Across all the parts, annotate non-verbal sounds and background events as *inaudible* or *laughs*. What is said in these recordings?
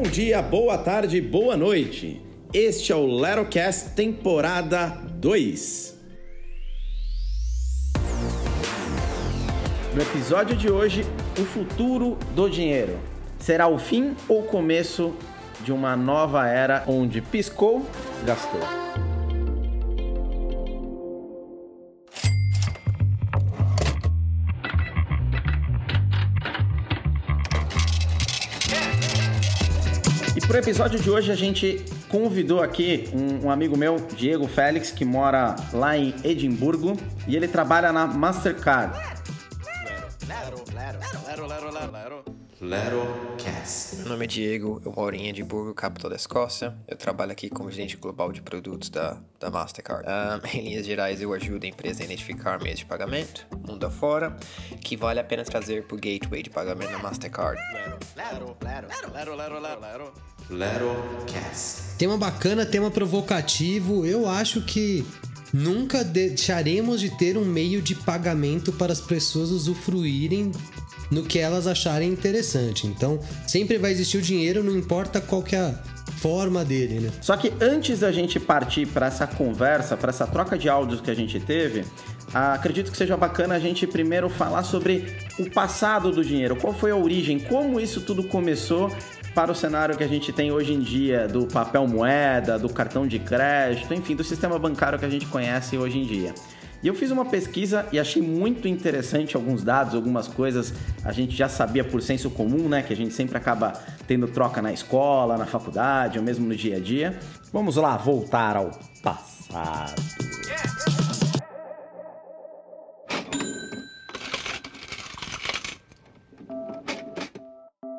Bom dia, boa tarde, boa noite. Este é o Lerocast temporada 2. No episódio de hoje, o futuro do dinheiro. Será o fim ou começo de uma nova era onde piscou, gastou? E para o episódio de hoje a gente convidou aqui um, um, amigo meu, Diego Félix, que mora lá em Edimburgo e ele trabalha na Mastercard. Meu nome é Diego, eu moro em Edimburgo, capital da Escócia. Eu trabalho aqui como gerente global de produtos da, da Mastercard. Um, em linhas gerais, eu ajudo a empresa a identificar meios de pagamento, mundo afora, que vale a pena trazer para o gateway de pagamento da Mastercard. Lerocast. Tema bacana, tema provocativo. Eu acho que nunca deixaremos de ter um meio de pagamento para as pessoas usufruírem no que elas acharem interessante. Então, sempre vai existir o dinheiro, não importa qual que é a forma dele, né? Só que antes da gente partir para essa conversa, para essa troca de áudios que a gente teve, acredito que seja bacana a gente primeiro falar sobre o passado do dinheiro, qual foi a origem, como isso tudo começou para o cenário que a gente tem hoje em dia do papel moeda, do cartão de crédito, enfim, do sistema bancário que a gente conhece hoje em dia. E eu fiz uma pesquisa e achei muito interessante alguns dados, algumas coisas a gente já sabia por senso comum, né? Que a gente sempre acaba tendo troca na escola, na faculdade ou mesmo no dia a dia. Vamos lá, voltar ao passado.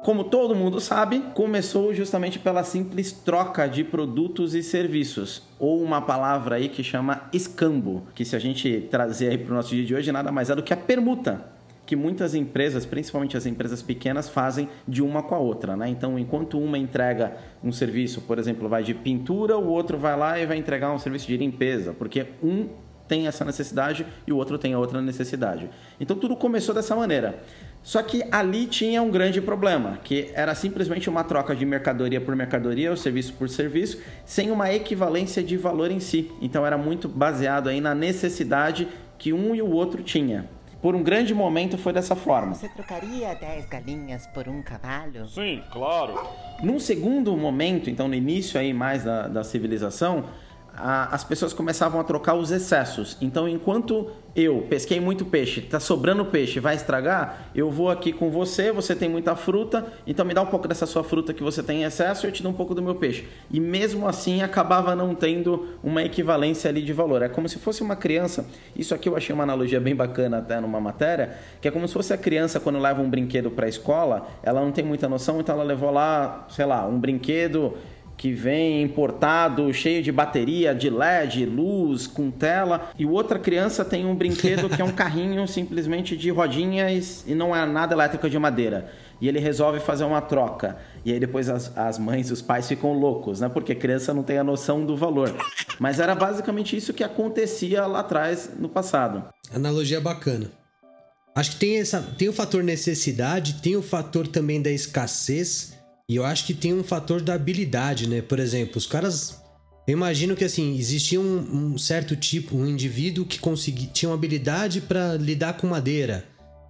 Como todo mundo sabe, começou justamente pela simples troca de produtos e serviços, ou uma palavra aí que chama escambo, que se a gente trazer aí para o nosso dia de hoje, nada mais é do que a permuta que muitas empresas, principalmente as empresas pequenas, fazem de uma com a outra, né? Então, enquanto uma entrega um serviço, por exemplo, vai de pintura, o outro vai lá e vai entregar um serviço de limpeza, porque um tem essa necessidade e o outro tem a outra necessidade. Então, tudo começou dessa maneira. Só que ali tinha um grande problema, que era simplesmente uma troca de mercadoria por mercadoria ou serviço por serviço, sem uma equivalência de valor em si. Então era muito baseado aí na necessidade que um e o outro tinha. Por um grande momento foi dessa forma. Você trocaria 10 galinhas por um cavalo? Sim, claro. Num segundo momento, então no início aí mais da, da civilização, a, as pessoas começavam a trocar os excessos. Então, enquanto eu pesquei muito peixe, tá sobrando peixe, vai estragar, eu vou aqui com você, você tem muita fruta, então me dá um pouco dessa sua fruta que você tem em excesso e eu te dou um pouco do meu peixe. E mesmo assim acabava não tendo uma equivalência ali de valor. É como se fosse uma criança, isso aqui eu achei uma analogia bem bacana até numa matéria, que é como se fosse a criança quando leva um brinquedo para a escola, ela não tem muita noção, então ela levou lá, sei lá, um brinquedo que vem importado, cheio de bateria, de LED, luz, com tela, e outra criança tem um brinquedo que é um *laughs* carrinho simplesmente de rodinhas e não é nada elétrico de madeira. E ele resolve fazer uma troca. E aí depois as, as mães e os pais ficam loucos, né? Porque criança não tem a noção do valor. Mas era basicamente isso que acontecia lá atrás no passado. Analogia bacana. Acho que tem, essa, tem o fator necessidade, tem o fator também da escassez e eu acho que tem um fator da habilidade, né? Por exemplo, os caras. Eu imagino que assim, existia um, um certo tipo, um indivíduo que conseguia, tinha uma habilidade para lidar com madeira.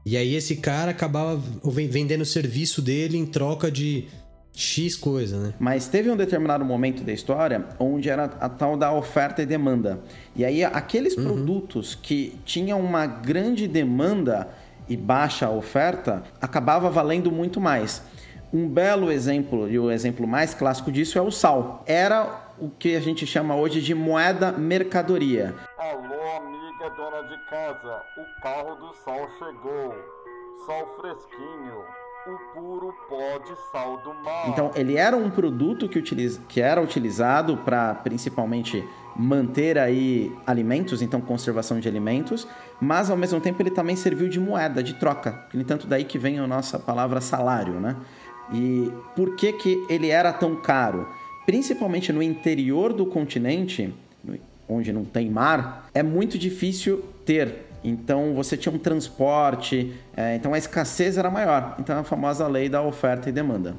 E aí esse cara acabava vendendo o serviço dele em troca de X coisa, né? Mas teve um determinado momento da história onde era a tal da oferta e demanda. E aí aqueles uhum. produtos que tinham uma grande demanda e baixa oferta acabava valendo muito mais. Um belo exemplo, e o exemplo mais clássico disso é o sal. Era o que a gente chama hoje de moeda mercadoria. Alô, amiga dona de casa, o carro do sal chegou. Sal fresquinho, o puro pó de sal do mar. Então, ele era um produto que, utiliza, que era utilizado para principalmente manter aí alimentos, então conservação de alimentos, mas ao mesmo tempo ele também serviu de moeda, de troca. No entanto, daí que vem a nossa palavra salário, né? E por que, que ele era tão caro? Principalmente no interior do continente, onde não tem mar, é muito difícil ter. Então você tinha um transporte, é, então a escassez era maior. Então é a famosa lei da oferta e demanda.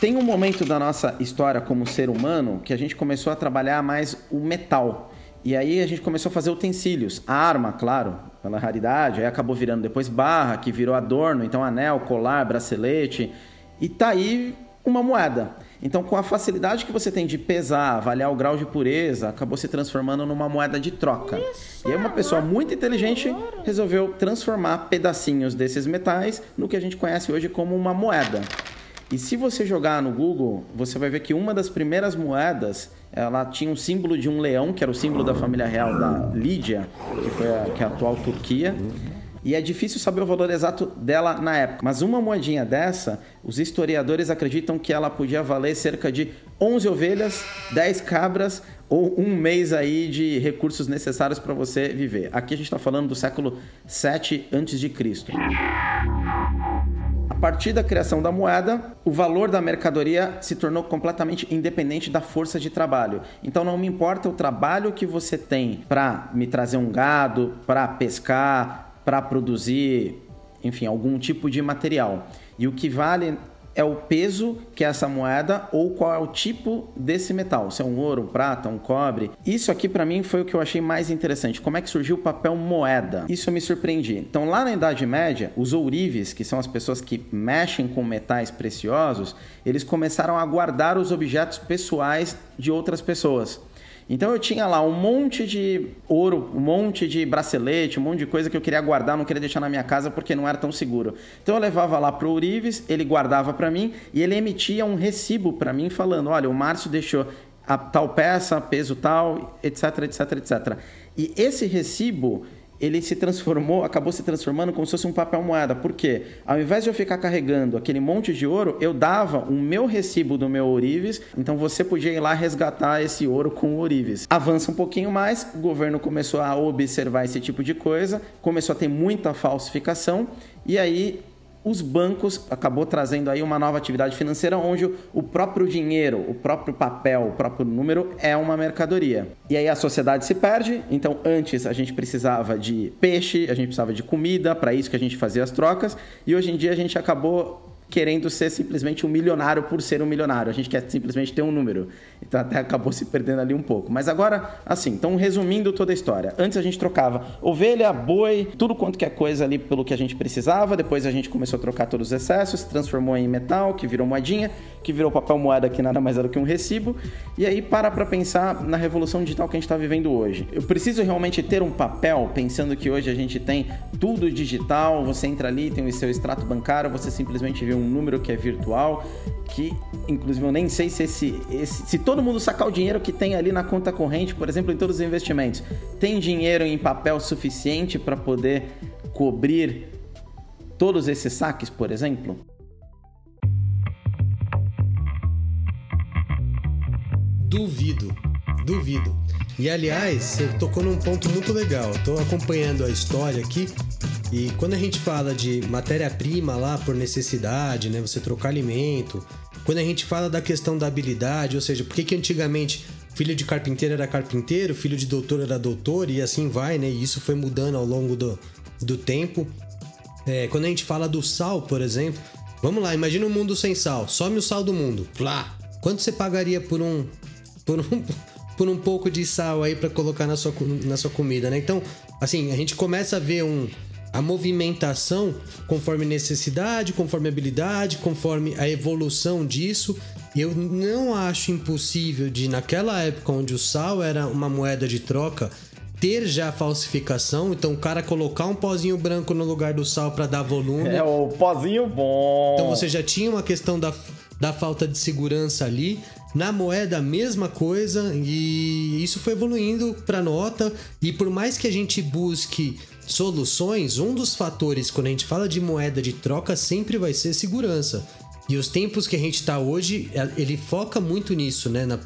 Tem um momento da nossa história como ser humano que a gente começou a trabalhar mais o metal. E aí a gente começou a fazer utensílios. A arma, claro, pela raridade, aí acabou virando depois barra, que virou adorno, então anel, colar, bracelete. E tá aí uma moeda. Então, com a facilidade que você tem de pesar, avaliar o grau de pureza, acabou se transformando numa moeda de troca. Isso, e aí uma pessoa muito inteligente resolveu transformar pedacinhos desses metais no que a gente conhece hoje como uma moeda. E se você jogar no Google, você vai ver que uma das primeiras moedas, ela tinha um símbolo de um leão, que era o símbolo da família real da Lídia, que foi a, que é a atual Turquia. E é difícil saber o valor exato dela na época. Mas uma moedinha dessa, os historiadores acreditam que ela podia valer cerca de 11 ovelhas, 10 cabras ou um mês aí de recursos necessários para você viver. Aqui a gente está falando do século 7 a.C partir da criação da moeda, o valor da mercadoria se tornou completamente independente da força de trabalho. Então não me importa o trabalho que você tem para me trazer um gado, para pescar, para produzir, enfim, algum tipo de material. E o que vale é o peso que é essa moeda ou qual é o tipo desse metal, se é um ouro, prata, um cobre. Isso aqui para mim foi o que eu achei mais interessante. Como é que surgiu o papel moeda? Isso eu me surpreendi. Então lá na Idade Média, os ourives, que são as pessoas que mexem com metais preciosos, eles começaram a guardar os objetos pessoais de outras pessoas. Então eu tinha lá um monte de ouro, um monte de bracelete, um monte de coisa que eu queria guardar, não queria deixar na minha casa porque não era tão seguro. Então eu levava lá pro Urives, ele guardava para mim e ele emitia um recibo para mim falando: "Olha, o Márcio deixou a tal peça, peso tal, etc, etc, etc". E esse recibo ele se transformou, acabou se transformando como se fosse um papel moeda. Por quê? Ao invés de eu ficar carregando aquele monte de ouro, eu dava o meu recibo do meu Ourives, então você podia ir lá resgatar esse ouro com o Ourives. Avança um pouquinho mais, o governo começou a observar esse tipo de coisa, começou a ter muita falsificação, e aí os bancos acabou trazendo aí uma nova atividade financeira onde o próprio dinheiro, o próprio papel, o próprio número é uma mercadoria. E aí a sociedade se perde. Então antes a gente precisava de peixe, a gente precisava de comida, para isso que a gente fazia as trocas, e hoje em dia a gente acabou querendo ser simplesmente um milionário por ser um milionário. A gente quer simplesmente ter um número. Então até acabou se perdendo ali um pouco. Mas agora, assim, então resumindo toda a história. Antes a gente trocava ovelha, boi, tudo quanto que é coisa ali pelo que a gente precisava. Depois a gente começou a trocar todos os excessos, transformou em metal, que virou moedinha, que virou papel moeda, que nada mais era do que um recibo. E aí para para pensar na revolução digital que a gente está vivendo hoje. Eu preciso realmente ter um papel, pensando que hoje a gente tem tudo digital, você entra ali, tem o seu extrato bancário, você simplesmente vê um número que é virtual, que inclusive eu nem sei se esse, esse, se todo mundo sacar o dinheiro que tem ali na conta corrente, por exemplo, em todos os investimentos, tem dinheiro em papel suficiente para poder cobrir todos esses saques, por exemplo? Duvido, duvido. E aliás, você tocou num ponto muito legal. Estou acompanhando a história aqui e quando a gente fala de matéria-prima lá por necessidade, né? Você trocar alimento. Quando a gente fala da questão da habilidade, ou seja, por que, que antigamente filho de carpinteiro era carpinteiro, filho de doutor era doutor e assim vai, né? E isso foi mudando ao longo do, do tempo. É, quando a gente fala do sal, por exemplo, vamos lá, imagina um mundo sem sal, some o sal do mundo, plá. Quanto você pagaria por um por um por um pouco de sal aí para colocar na sua, na sua comida, né? Então, assim, a gente começa a ver um a movimentação conforme necessidade, conforme habilidade, conforme a evolução disso. Eu não acho impossível de, naquela época onde o sal era uma moeda de troca, ter já falsificação. Então, o cara colocar um pozinho branco no lugar do sal para dar volume. É o pozinho bom. Então, você já tinha uma questão da, da falta de segurança ali. Na moeda, a mesma coisa, e isso foi evoluindo para nota. E por mais que a gente busque soluções, um dos fatores quando a gente fala de moeda de troca sempre vai ser segurança. E os tempos que a gente está hoje, é, ele foca muito nisso, né? Na,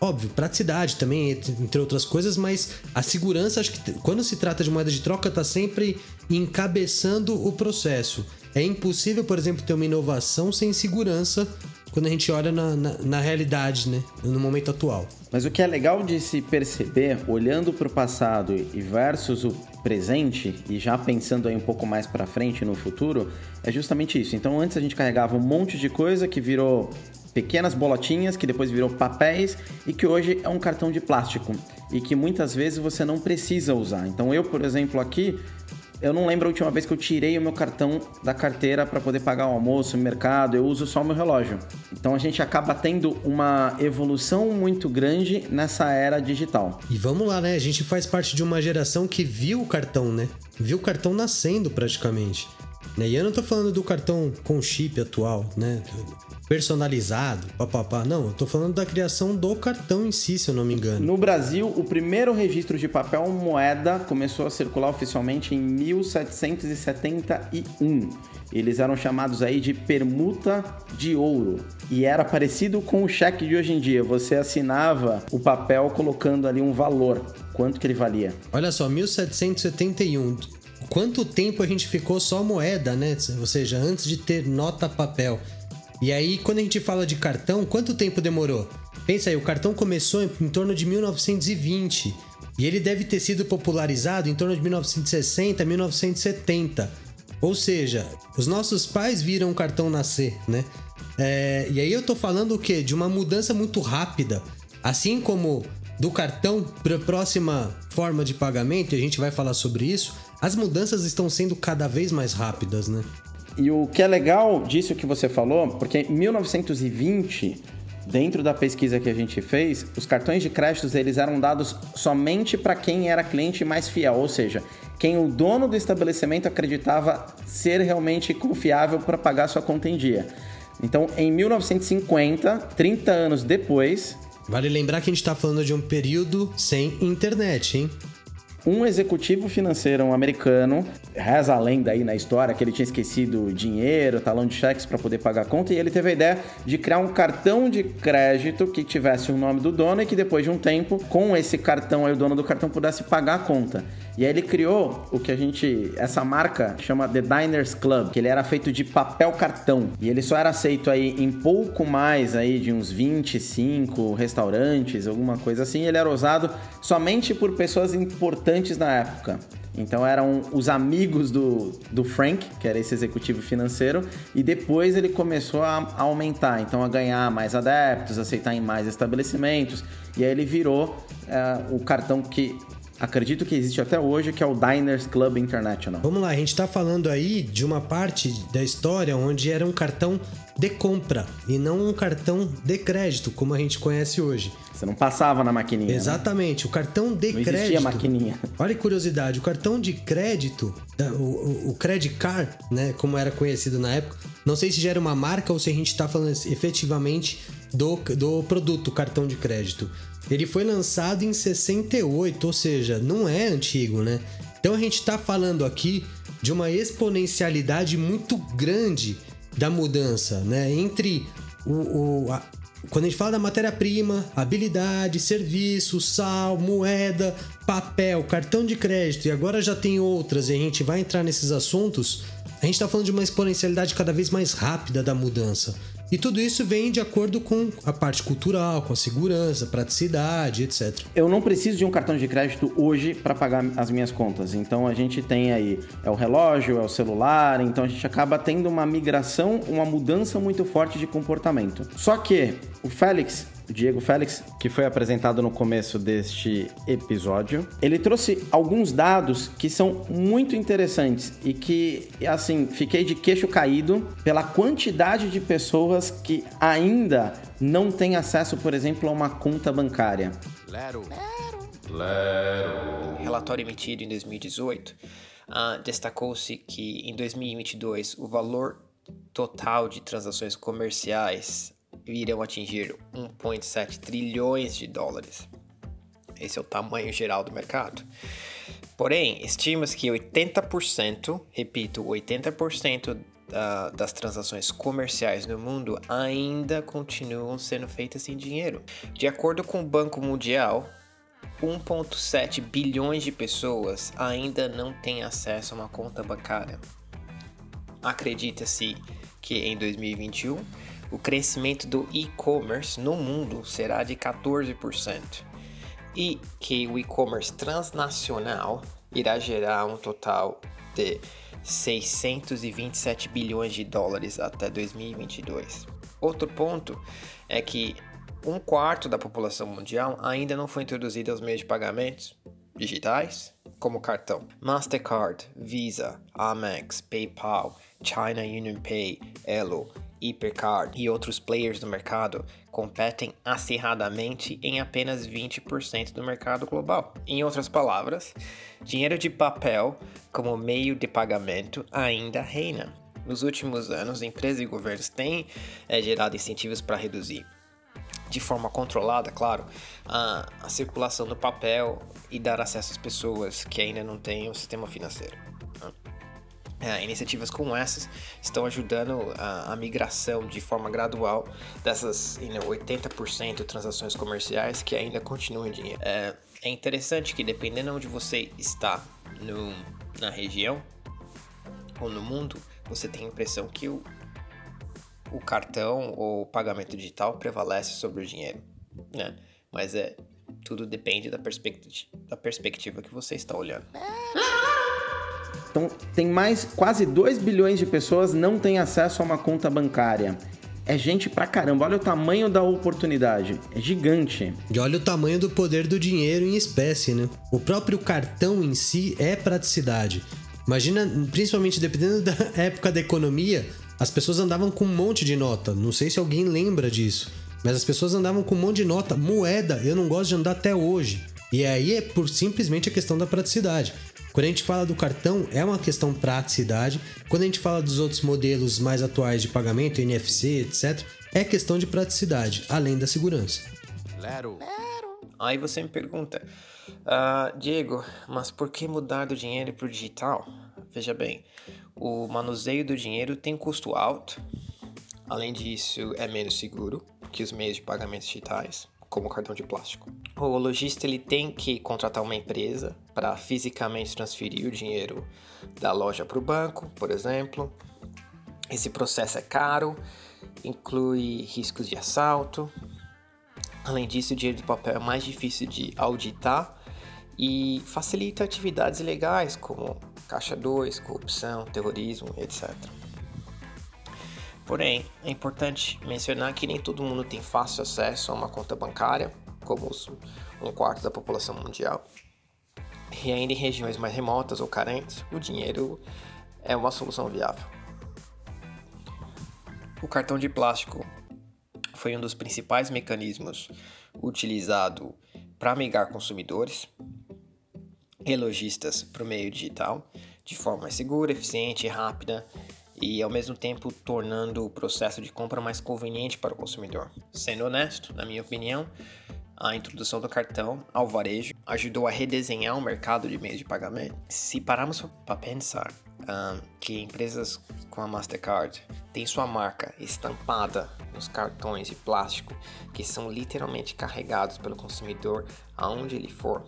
óbvio, praticidade também, entre outras coisas, mas a segurança, acho que quando se trata de moeda de troca, está sempre encabeçando o processo. É impossível, por exemplo, ter uma inovação sem segurança quando a gente olha na, na, na realidade, né? No momento atual. Mas o que é legal de se perceber, olhando para o passado e versus o presente, e já pensando aí um pouco mais para frente no futuro, é justamente isso. Então, antes a gente carregava um monte de coisa que virou pequenas bolotinhas que depois virou papéis e que hoje é um cartão de plástico e que muitas vezes você não precisa usar. Então eu, por exemplo, aqui eu não lembro a última vez que eu tirei o meu cartão da carteira para poder pagar o almoço, o mercado, eu uso só o meu relógio. Então a gente acaba tendo uma evolução muito grande nessa era digital. E vamos lá, né? A gente faz parte de uma geração que viu o cartão, né? Viu o cartão nascendo praticamente. Né? E eu não tô falando do cartão com chip atual, né? Personalizado, papapá. Não, eu tô falando da criação do cartão em si, se eu não me engano. No Brasil, o primeiro registro de papel moeda começou a circular oficialmente em 1771. Eles eram chamados aí de permuta de ouro e era parecido com o cheque de hoje em dia. Você assinava o papel colocando ali um valor, quanto que ele valia. Olha só, 1771 quanto tempo a gente ficou só moeda, né? Ou seja, antes de ter nota papel. E aí, quando a gente fala de cartão, quanto tempo demorou? Pensa aí, o cartão começou em, em torno de 1920 e ele deve ter sido popularizado em torno de 1960, 1970. Ou seja, os nossos pais viram o cartão nascer, né? É, e aí eu tô falando o quê? De uma mudança muito rápida. Assim como do cartão para a próxima forma de pagamento, e a gente vai falar sobre isso, as mudanças estão sendo cada vez mais rápidas, né? E o que é legal disso que você falou, porque em 1920, dentro da pesquisa que a gente fez, os cartões de créditos eles eram dados somente para quem era cliente mais fiel, ou seja, quem o dono do estabelecimento acreditava ser realmente confiável para pagar sua conta em dia. Então, em 1950, 30 anos depois. Vale lembrar que a gente está falando de um período sem internet, hein? Um executivo financeiro americano, reza a lenda aí na história que ele tinha esquecido dinheiro, talão de cheques para poder pagar a conta, e ele teve a ideia de criar um cartão de crédito que tivesse o nome do dono e que depois de um tempo, com esse cartão aí, o dono do cartão pudesse pagar a conta. E aí ele criou o que a gente. essa marca chama The Diners Club, que ele era feito de papel cartão. E ele só era aceito aí em pouco mais aí de uns 25 restaurantes, alguma coisa assim. Ele era usado somente por pessoas importantes na época. Então eram os amigos do, do Frank, que era esse executivo financeiro, e depois ele começou a, a aumentar, então a ganhar mais adeptos, aceitar em mais estabelecimentos, e aí ele virou é, o cartão que acredito que existe até hoje, que é o Diners Club International. Vamos lá, a gente está falando aí de uma parte da história onde era um cartão de compra e não um cartão de crédito, como a gente conhece hoje. Você não passava na maquininha. Né? Exatamente, né? o cartão de não crédito. Existia maquininha. *laughs* Olha que curiosidade, o cartão de crédito, o, o, o Credit Card, né, como era conhecido na época, não sei se já era uma marca ou se a gente está falando efetivamente do, do produto cartão de crédito. Ele foi lançado em 68, ou seja, não é antigo, né? Então a gente está falando aqui de uma exponencialidade muito grande da mudança, né? Entre o, o a, quando a gente fala da matéria-prima, habilidade, serviço, sal, moeda, papel, cartão de crédito e agora já tem outras e a gente vai entrar nesses assuntos, a gente está falando de uma exponencialidade cada vez mais rápida da mudança. E tudo isso vem de acordo com a parte cultural, com a segurança, praticidade, etc. Eu não preciso de um cartão de crédito hoje para pagar as minhas contas. Então a gente tem aí é o relógio, é o celular, então a gente acaba tendo uma migração, uma mudança muito forte de comportamento. Só que o Félix Diego Félix, que foi apresentado no começo deste episódio. Ele trouxe alguns dados que são muito interessantes e que, assim, fiquei de queixo caído pela quantidade de pessoas que ainda não têm acesso, por exemplo, a uma conta bancária. Lero. Lero. Lero. Relatório emitido em 2018 uh, ah, destacou-se que em 2022 o valor total de transações comerciais irão atingir 1,7 trilhões de dólares. Esse é o tamanho geral do mercado. Porém, estima-se que 80%, repito, 80% da, das transações comerciais no mundo ainda continuam sendo feitas em dinheiro. De acordo com o Banco Mundial, 1,7 bilhões de pessoas ainda não têm acesso a uma conta bancária. Acredita-se que em 2021 o crescimento do e-commerce no mundo será de 14% e que o e-commerce transnacional irá gerar um total de 627 bilhões de dólares até 2022. Outro ponto é que um quarto da população mundial ainda não foi introduzida aos meios de pagamentos digitais, como cartão. Mastercard, Visa, Amex, PayPal, China Union Pay, Elo, Hypercard e outros players do mercado competem acirradamente em apenas 20% do mercado global. Em outras palavras, dinheiro de papel como meio de pagamento ainda reina. Nos últimos anos, empresas e governos têm é, gerado incentivos para reduzir de forma controlada, claro, a, a, circulação do papel e dar acesso às pessoas que ainda não têm o sistema financeiro. É, iniciativas como essas estão ajudando a, a migração de forma gradual dessas you know, 80% de transações comerciais que ainda continuam em dinheiro. É, é interessante que dependendo de onde você está no, na região ou no mundo, você tem a impressão que o, o cartão ou o pagamento digital prevalece sobre o dinheiro, né? Mas é tudo depende da, perspectiva, da perspectiva que você está olhando. Então, tem mais quase 2 bilhões de pessoas não têm acesso a uma conta bancária. É gente pra caramba, olha o tamanho da oportunidade. É gigante. E olha o tamanho do poder do dinheiro em espécie, né? O próprio cartão em si é praticidade. Imagina, principalmente dependendo da *laughs* época da economia, as pessoas andavam com um monte de nota. Não sei se alguém lembra disso. Mas as pessoas andavam com um monte de nota. Moeda, eu não gosto de andar até hoje. E aí é por simplesmente a questão da praticidade. Quando a gente fala do cartão, é uma questão praticidade. Quando a gente fala dos outros modelos mais atuais de pagamento, NFC, etc., é questão de praticidade, além da segurança. Claro. Aí você me pergunta, uh, Diego, mas por que mudar do dinheiro para o digital? Veja bem, o manuseio do dinheiro tem custo alto. Além disso, é menos seguro que os meios de pagamento digitais como cartão de plástico. O lojista ele tem que contratar uma empresa para fisicamente transferir o dinheiro da loja para o banco, por exemplo. Esse processo é caro, inclui riscos de assalto. Além disso, o dinheiro de papel é mais difícil de auditar e facilita atividades ilegais como caixa 2, corrupção, terrorismo, etc. Porém, é importante mencionar que nem todo mundo tem fácil acesso a uma conta bancária, como um quarto da população mundial. E ainda em regiões mais remotas ou carentes, o dinheiro é uma solução viável. O cartão de plástico foi um dos principais mecanismos utilizado para amigar consumidores e lojistas para o meio digital de forma segura, eficiente e rápida e ao mesmo tempo tornando o processo de compra mais conveniente para o consumidor. Sendo honesto, na minha opinião, a introdução do cartão ao varejo ajudou a redesenhar o mercado de meios de pagamento. Se pararmos para pensar um, que empresas com a Mastercard têm sua marca estampada nos cartões de plástico que são literalmente carregados pelo consumidor aonde ele for,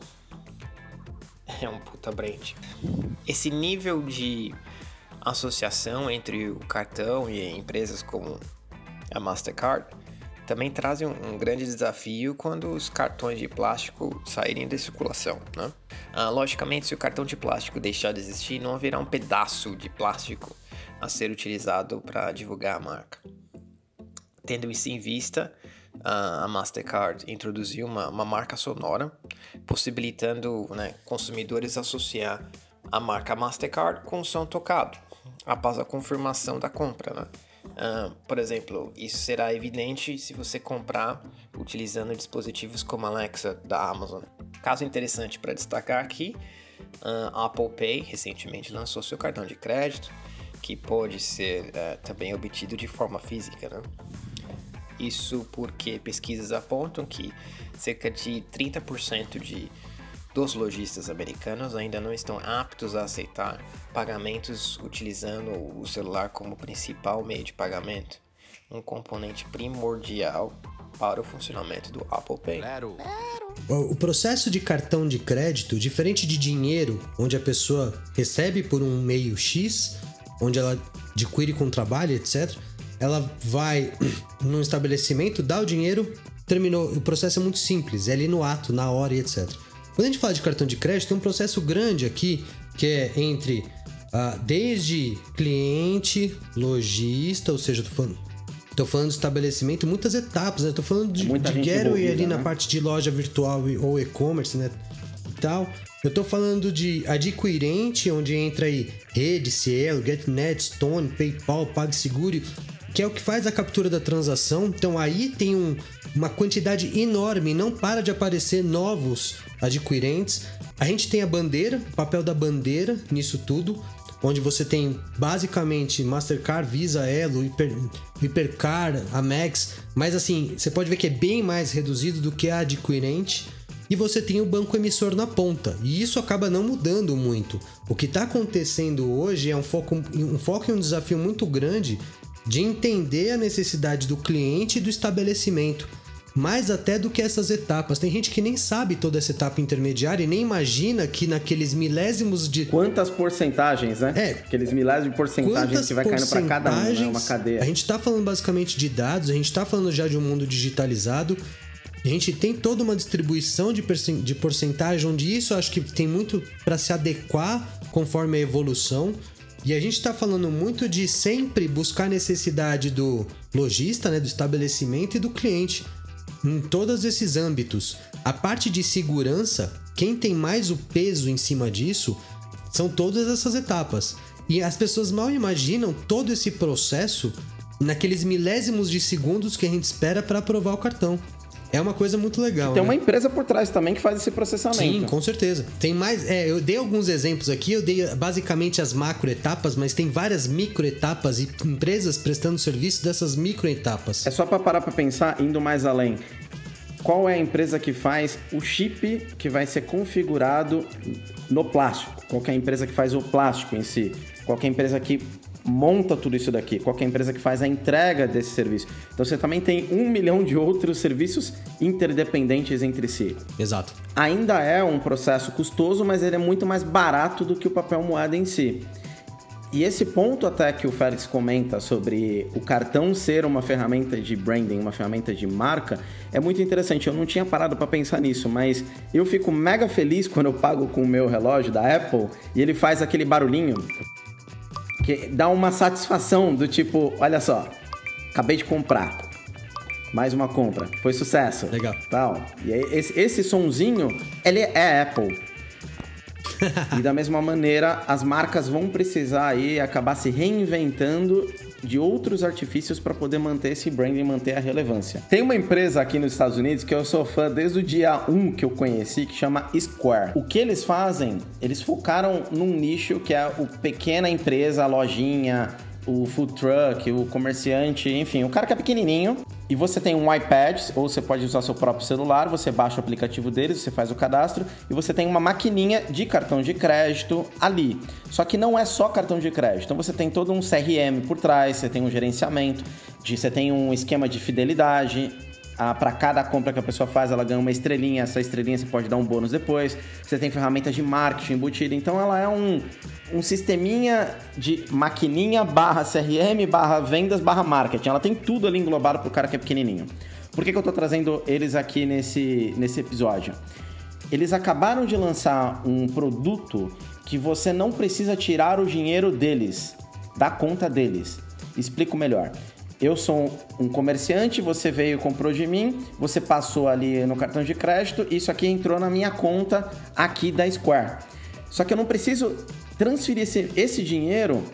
*laughs* é um puta brand. Esse nível de associação entre o cartão e empresas como a Mastercard também trazem um, grande desafio quando os cartões de plástico saírem de circulação. Né? Ah, logicamente, se o cartão de plástico deixar de existir, não haverá um pedaço de plástico a ser utilizado para divulgar a marca. Tendo isso em vista, a Mastercard introduziu uma, uma marca sonora, possibilitando né, consumidores associar a marca Mastercard com o som tocado após a confirmação da compra, né? Uh, por exemplo, isso será evidente se você comprar utilizando dispositivos como Alexa da Amazon. Caso interessante para destacar aqui, uh, Apple Pay recentemente lançou seu cartão de crédito, que pode ser uh, também obtido de forma física. Né? Isso porque pesquisas apontam que cerca de 30% de dos lojistas americanos ainda não estão aptos a aceitar pagamentos utilizando o celular como principal meio de pagamento, um componente primordial para o funcionamento do Apple Pay. O processo de cartão de crédito, diferente de dinheiro, onde a pessoa recebe por um meio X, onde ela adquire com trabalho, etc., ela vai *clears throat* num estabelecimento, dá o dinheiro, terminou. O processo é muito simples, é ali no ato, na hora e etc. Quando a gente fala de cartão de crédito, tem um processo grande aqui que é entre uh, desde cliente, lojista, ou seja, tô falando Tô falando de estabelecimento, muitas etapas, né? Tô falando de, Muita de gateway ali na né? parte de loja virtual ou e-commerce, né? E tal. Eu tô falando de adquirente, onde entra aí rede, Cielo, GetNet, Stone, PayPal, PagSeguro, que é o que faz a captura da transação. Então aí tem um- uma quantidade enorme, não para de aparecer novos adquirentes. A gente tem a bandeira, o papel da bandeira nisso tudo, onde você tem basicamente Mastercard, Visa, Elo, Hiper, Hipercar, Amex, mas assim, você pode ver que é bem mais reduzido do que a adquirente. E você tem o banco emissor na ponta, e isso acaba não mudando muito. O que está acontecendo hoje é um foco, um foco e um desafio muito grande de entender a necessidade do cliente e do estabelecimento mais até do que essas etapas. Tem gente que nem sabe toda essa etapa intermediária e nem imagina que naqueles milésimos de Quantas porcentagens, né? É. Aqueles milésimos de porcentagem quantas que vai caindo para cada um, né? porcentagens- Uma cadeia. A gente tá falando basicamente de dados, a gente tá falando já de um mundo digitalizado. A gente tem toda uma distribuição de, porcentagem, onde isso acho que tem muito para se adequar conforme a evolução. E a gente está falando muito de sempre buscar a necessidade do lojista, né, do estabelecimento e do cliente em todos esses âmbitos. A parte de segurança, quem tem mais o peso em cima disso são todas essas etapas. E as pessoas mal imaginam todo esse processo naqueles milésimos de segundos que a gente espera para aprovar o cartão. É uma coisa muito legal. Tem né? uma empresa por trás também que faz esse processamento. Sim, com certeza. Tem mais. É, eu dei alguns exemplos aqui, eu dei basicamente as macro etapas, mas tem várias micro etapas e empresas prestando serviço dessas micro etapas. É só para parar para pensar, indo mais além. Qual é a empresa que faz o chip que vai ser configurado no plástico? Qual é a empresa que faz o plástico em si? Qual é a empresa que monta tudo isso daqui? Qual é a empresa que faz a entrega desse serviço? Então você também tem um milhão de outros serviços interdependentes entre si. Exato. Ainda é um processo custoso, mas ele é muito mais barato do que o papel moeda em si. E esse ponto até que o Félix comenta sobre o cartão ser uma ferramenta de branding, uma ferramenta de marca, é muito interessante. Eu não tinha parado para pensar nisso, mas eu fico mega feliz quando eu pago com o meu relógio da Apple e ele faz aquele barulhinho que dá uma satisfação do tipo, olha só, acabei de comprar. Mais uma compra. Foi sucesso. Legal. Tal. E aí, esse, esse sonzinho, ele é Apple. *laughs* e da mesma maneira, as marcas vão precisar aí acabar se reinventando de outros artifícios para poder manter esse branding manter a relevância. Tem uma empresa aqui nos Estados Unidos que eu sou fã desde o dia 1 que eu conheci, que chama Square. O que eles fazem? Eles focaram num nicho que é o pequena empresa, lojinha, o food truck, o comerciante, enfim, o cara que é pequenininho e você tem um iPad ou você pode usar seu próprio celular, você baixa o aplicativo deles, você faz o cadastro e você tem uma maquininha de cartão de crédito ali. Só que não é só cartão de crédito, então você tem todo um CRM por trás, você tem um gerenciamento, você tem um esquema de fidelidade, ah, para cada compra que a pessoa faz, ela ganha uma estrelinha. Essa estrelinha você pode dar um bônus depois. Você tem ferramentas de marketing embutida. Então ela é um, um sisteminha de maquininha barra CRM barra vendas barra marketing. Ela tem tudo ali englobado pro cara que é pequenininho. Por que, que eu tô trazendo eles aqui nesse, nesse episódio? Eles acabaram de lançar um produto que você não precisa tirar o dinheiro deles, da conta deles. Explico melhor. Eu sou um comerciante, você veio e comprou de mim, você passou ali no cartão de crédito, isso aqui entrou na minha conta aqui da Square. Só que eu não preciso transferir esse, esse dinheiro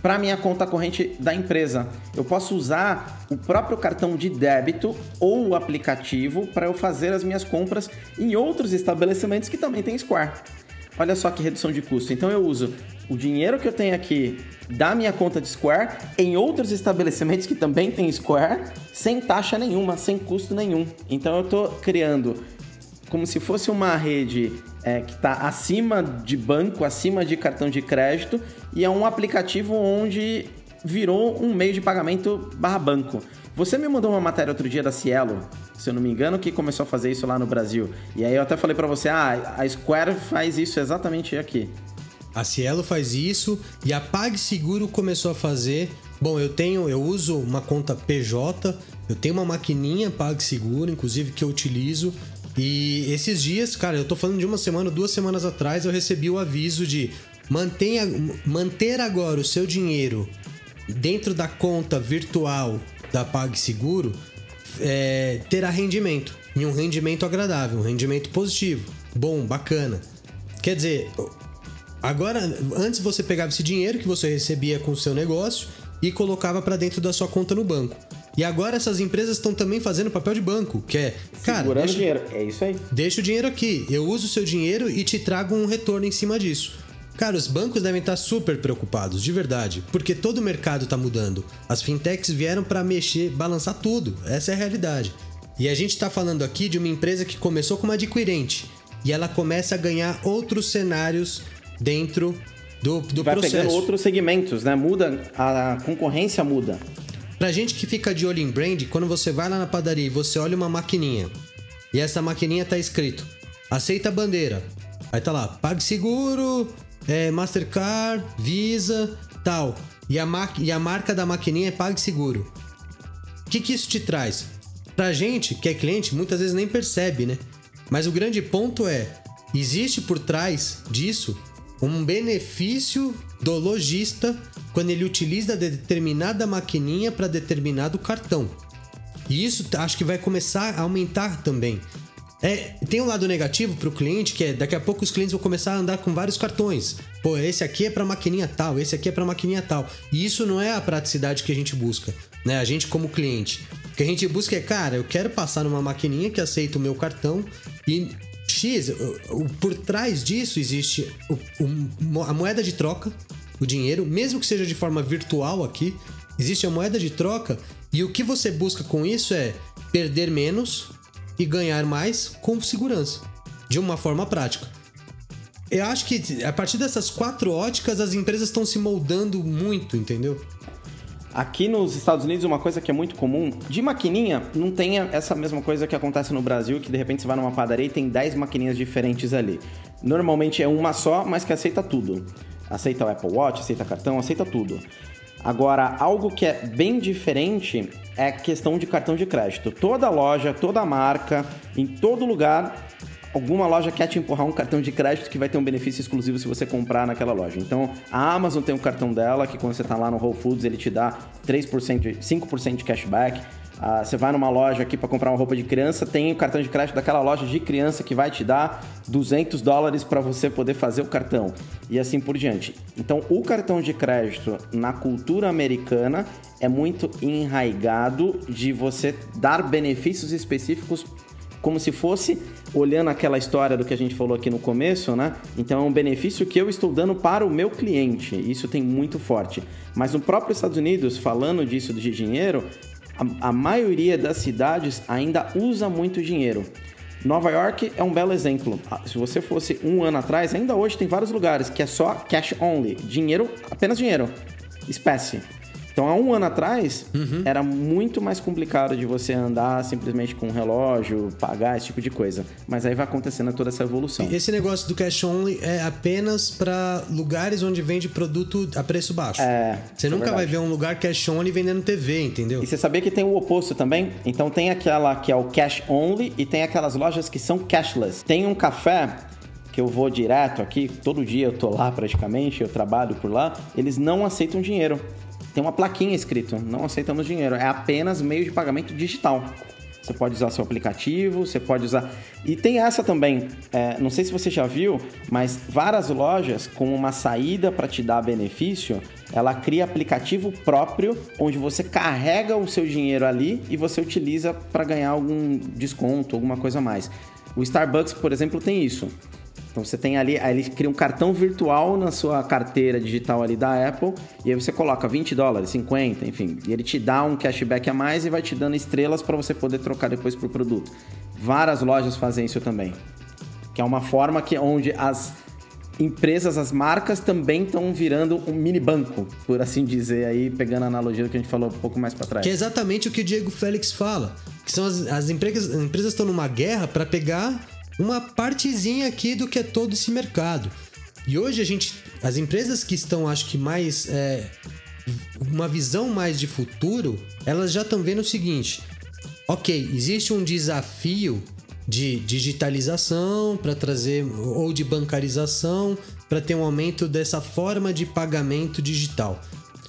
para minha conta corrente da empresa. Eu posso usar o próprio cartão de débito ou o aplicativo para eu fazer as minhas compras em outros estabelecimentos que também tem Square. Olha só que redução de custo. Então eu uso o dinheiro que eu tenho aqui da minha conta de Square em outros estabelecimentos que também tem Square, sem taxa nenhuma, sem custo nenhum. Então eu estou criando como se fosse uma rede é, que está acima de banco, acima de cartão de crédito, e é um aplicativo onde virou um meio de pagamento barra banco. Você me mandou uma matéria outro dia da Cielo, se eu não me engano, que começou a fazer isso lá no Brasil. E aí eu até falei para você, ah, a Square faz isso exatamente aqui. A Cielo faz isso e a PagSeguro começou a fazer. Bom, eu tenho, eu uso uma conta PJ, eu tenho uma maquininha PagSeguro, inclusive que eu utilizo. E esses dias, cara, eu tô falando de uma semana, duas semanas atrás, eu recebi o aviso de mantenha, manter agora o seu dinheiro dentro da conta virtual da PagSeguro, é, terá rendimento. E um rendimento agradável, um rendimento positivo, bom, bacana. Quer dizer, agora, antes você pegava esse dinheiro que você recebia com o seu negócio e colocava para dentro da sua conta no banco. E agora essas empresas estão também fazendo papel de banco, que é, cara, Segurando deixa, dinheiro. É isso aí. deixa o dinheiro aqui, eu uso o seu dinheiro e te trago um retorno em cima disso. Cara, os bancos devem estar super preocupados, de verdade, porque todo o mercado está mudando. As fintechs vieram para mexer, balançar tudo. Essa é a realidade. E a gente está falando aqui de uma empresa que começou como adquirente e ela começa a ganhar outros cenários dentro do, do Vai processo. pegando outros segmentos, né? Muda, a concorrência muda. Pra gente que fica de olho em brand, quando você vai lá na padaria e você olha uma maquininha, e essa maquininha tá escrito aceita a bandeira. Aí tá lá, PagSeguro, é, Mastercard, Visa, tal. E a, e a marca da maquininha é PagSeguro. O que, que isso te traz? Pra gente, que é cliente, muitas vezes nem percebe, né? Mas o grande ponto é: existe por trás disso um benefício do lojista quando ele utiliza determinada maquininha para determinado cartão. E isso acho que vai começar a aumentar também. É, tem um lado negativo para o cliente, que é daqui a pouco os clientes vão começar a andar com vários cartões. Pô, esse aqui é para maquininha tal, esse aqui é para maquininha tal. E isso não é a praticidade que a gente busca, né? A gente como cliente. O que a gente busca é, cara, eu quero passar numa maquininha que aceita o meu cartão e X, por trás disso existe a moeda de troca, o dinheiro, mesmo que seja de forma virtual aqui, existe a moeda de troca e o que você busca com isso é perder menos e ganhar mais com segurança, de uma forma prática. Eu acho que a partir dessas quatro óticas as empresas estão se moldando muito, entendeu? Aqui nos Estados Unidos, uma coisa que é muito comum, de maquininha, não tem essa mesma coisa que acontece no Brasil, que de repente você vai numa padaria e tem 10 maquininhas diferentes ali. Normalmente é uma só, mas que aceita tudo. Aceita o Apple Watch, aceita cartão, aceita tudo. Agora, algo que é bem diferente é a questão de cartão de crédito. Toda loja, toda marca, em todo lugar, alguma loja quer te empurrar um cartão de crédito que vai ter um benefício exclusivo se você comprar naquela loja. Então, a Amazon tem um cartão dela que quando você está lá no Whole Foods, ele te dá 3%, de- 5% de cashback. Ah, você vai numa loja aqui para comprar uma roupa de criança, tem o cartão de crédito daquela loja de criança que vai te dar 200 dólares para você poder fazer o cartão e assim por diante. Então, o cartão de crédito na cultura americana é muito enraigado de você dar benefícios específicos como se fosse olhando aquela história do que a gente falou aqui no começo, né? Então é um benefício que eu estou dando para o meu cliente. Isso tem muito forte. Mas no próprio Estados Unidos, falando disso de dinheiro, a, a maioria das cidades ainda usa muito dinheiro. Nova York é um belo exemplo. Ah, Se você fosse um ano atrás, ainda hoje tem vários lugares que é só cash only, dinheiro, apenas dinheiro, espécie. Então, há um ano atrás, era muito mais complicado de você andar simplesmente com um relógio, pagar esse tipo de coisa. Mas aí vai acontecendo toda essa evolução. Esse negócio do cash only é apenas para lugares onde vende produto a preço baixo. É, Você é nunca vai ver um lugar cash only vendendo TV, entendeu? E você sabia que tem o oposto também? Então tem aquela que é o cash only e tem aquelas lojas que são cashless. Tem um café que eu vou direto aqui, todo dia eu tô lá praticamente, eu trabalho por lá, eles não aceitam dinheiro. Tem uma plaquinha escrito, não aceitamos dinheiro, é apenas meio de pagamento digital. Você pode usar seu aplicativo, você pode usar. E tem essa também, é, não sei se você já viu, mas várias lojas com uma saída para te dar benefício, ela cria aplicativo próprio onde você carrega o seu dinheiro ali e você utiliza para ganhar algum desconto, alguma coisa mais. O Starbucks, por exemplo, tem isso. Então você tem ali, aí ele cria um cartão virtual na sua carteira digital ali da Apple, e aí você coloca 20 dólares, 50, enfim, e ele te dá um cashback a mais e vai te dando estrelas para você poder trocar depois pro produto. Várias lojas fazem isso também. Que é uma forma que onde as empresas, as marcas também estão virando um mini banco, por assim dizer, aí pegando a analogia do que a gente falou um pouco mais para trás. Que é exatamente o que o Diego Félix fala. Que são as, as empresas as empresas estão numa guerra para pegar uma partezinha aqui do que é todo esse mercado. E hoje a gente, as empresas que estão, acho que mais é, uma visão mais de futuro, elas já estão vendo o seguinte: ok, existe um desafio de digitalização para trazer ou de bancarização para ter um aumento dessa forma de pagamento digital.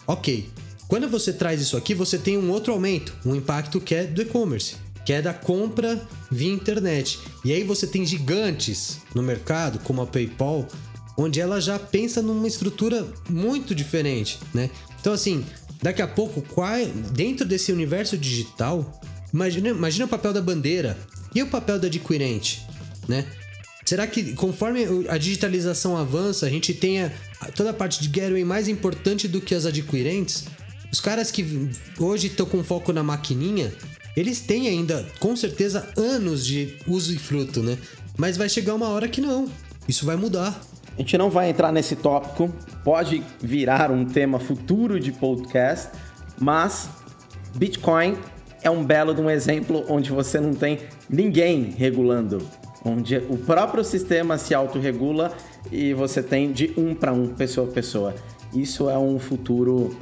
Ok, Quando você traz isso aqui, você tem um outro aumento, um impacto que é do e-commerce, que é da compra via internet. E aí você tem gigantes no mercado, como a PayPal, onde ela já pensa numa estrutura muito diferente, né? Então assim, daqui a pouco, dentro desse universo digital, imagina, imagina o papel da bandeira e o papel do adquirente, né? Será que conforme a digitalização avança, a gente tenha toda a parte de gateway mais importante do que as adquirentes? Os caras que hoje estão com foco na maquininha, eles têm ainda, com certeza, anos de uso e fruto, né? Mas vai chegar uma hora que não. Isso vai mudar. A gente não vai entrar nesse tópico, pode virar um tema futuro de podcast, mas Bitcoin é um belo de um exemplo onde você não tem ninguém regulando, onde o próprio sistema se autorregula e você tem de um para um, pessoa a pessoa. Isso é um futuro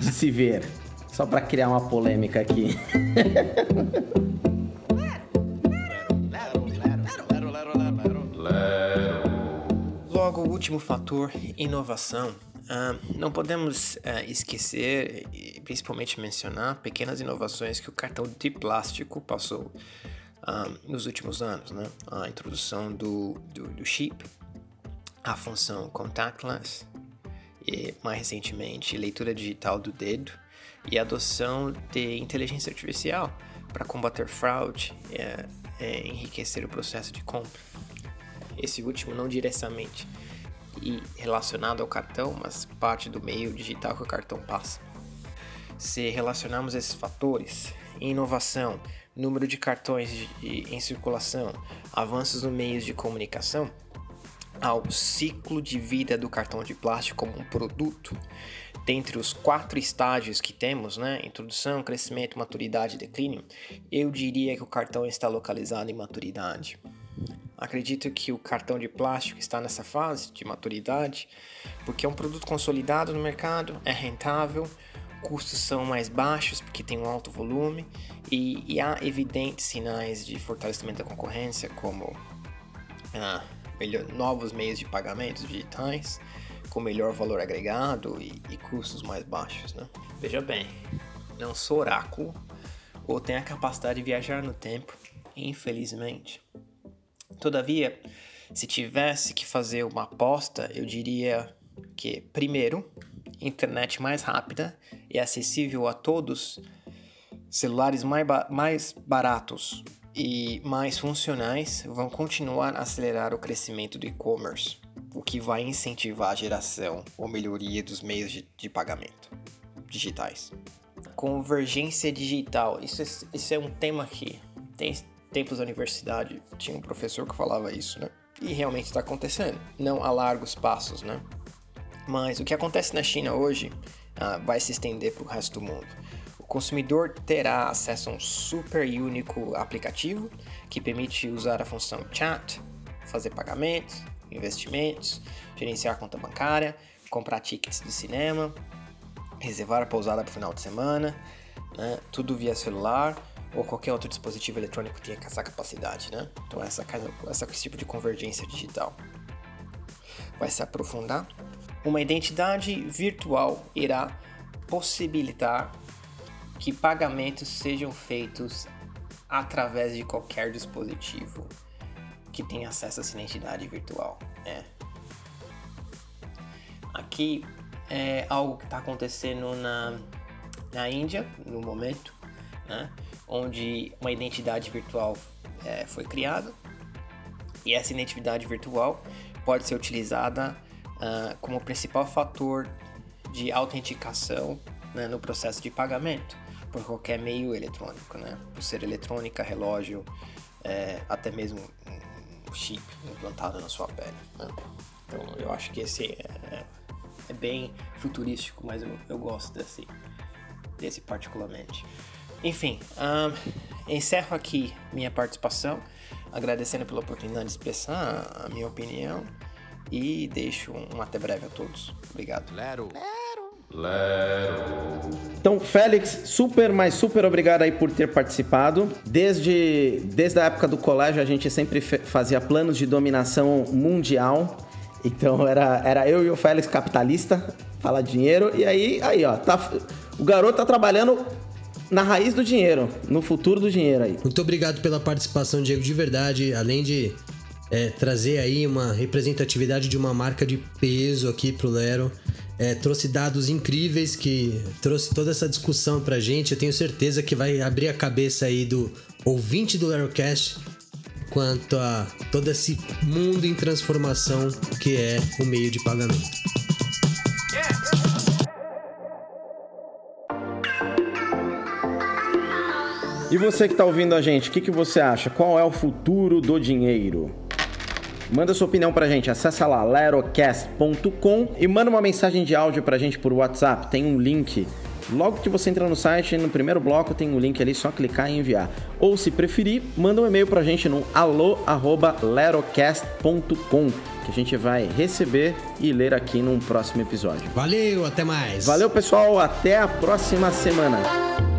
de se ver. *laughs* Só para criar uma polêmica aqui. Logo, o último fator, inovação. Uh, não podemos uh, esquecer e principalmente mencionar pequenas inovações que o cartão de plástico passou uh, nos últimos anos. Né? A introdução do, do, do chip, a função contactless e, mais recentemente, leitura digital do dedo e a adoção de inteligência artificial para combater fraude é, é, enriquecer o processo de compra. Esse último não diretamente e relacionado ao cartão, mas parte do meio digital que o cartão passa. Se relacionarmos esses fatores, inovação, número de cartões de, em circulação, avanços no meios de comunicação, ao ciclo de vida do cartão de plástico como um produto, dentre os quatro estágios que temos, né, introdução, crescimento, maturidade e declínio, eu diria que o cartão está localizado em maturidade. Acredito que o cartão de plástico está nessa fase de maturidade, porque é um produto consolidado no mercado, é rentável, custos são mais baixos porque tem um alto volume e, e há evidentes sinais de fortalecimento da concorrência, como ah, melhor, novos meios de pagamentos digitais com melhor valor agregado e, e custos mais baixos. Né? Veja bem, não sou oráculo ou tenho a capacidade de viajar no tempo, infelizmente. Todavia, se tivesse que fazer uma aposta, eu diria que, primeiro, internet mais rápida e acessível a todos, celulares mais, ba mais baratos e mais funcionais vão continuar a acelerar o crescimento do e-commerce, o que vai incentivar a geração ou melhoria dos meios de, de pagamento digitais. Convergência digital, isso é, isso é um tema que tem tempos da universidade tinha um professor que falava isso, né? E realmente está acontecendo, não a largos passos, né? Mas o que acontece na China hoje uh, vai se estender para o resto do mundo. O consumidor terá acesso a um super único aplicativo que permite usar a função chat, fazer pagamentos, investimentos, gerenciar conta bancária, comprar tickets de cinema, reservar a pousada para o final de semana, né? tudo via celular ou qualquer outro dispositivo eletrônico tenha essa capacidade, né? Então essa, essa esse tipo de convergência digital vai se aprofundar. Uma identidade virtual irá possibilitar que pagamentos sejam feitos através de qualquer dispositivo que tenha acesso a essa identidade virtual. Né? Aqui é algo que está acontecendo na, na Índia no momento, né? onde uma identidade virtual é, foi criada e essa identidade virtual pode ser utilizada uh, como principal fator de autenticação né, no processo de pagamento por qualquer meio eletrônico, né? Ser eletrônica, relógio, é, até mesmo chip implantado na sua pele. Né? Então eu acho que esse é, é bem futurístico, mas eu, eu gosto desse, desse particularmente. Enfim, um, encerro aqui minha participação, agradecendo pela oportunidade de expressar a minha opinião e deixo um até breve a todos. Obrigado. Lero. Então, Félix, super, mas super obrigado aí por ter participado. Desde, desde a época do colégio, a gente sempre fazia planos de dominação mundial Então era, era eu e o Félix capitalista, falar dinheiro, e aí, aí ó, tá, o garoto tá trabalhando na raiz do dinheiro, no futuro do dinheiro aí. Muito obrigado pela participação, Diego, de verdade. Além de é, trazer aí uma representatividade de uma marca de peso aqui pro Lero. É, trouxe dados incríveis que trouxe toda essa discussão pra gente. Eu tenho certeza que vai abrir a cabeça aí do ouvinte do Lerocast quanto a todo esse mundo em transformação que é o meio de pagamento. E você que está ouvindo a gente, o que, que você acha? Qual é o futuro do dinheiro? Manda sua opinião pra gente, acessa lá lerocast.com e manda uma mensagem de áudio pra gente por WhatsApp. Tem um link Logo que você entra no site, no primeiro bloco tem um link ali, só clicar e enviar. Ou se preferir, manda um e-mail pra gente no alô@lerocast.com, que a gente vai receber e ler aqui num próximo episódio. Valeu, até mais. Valeu, pessoal, até a próxima semana.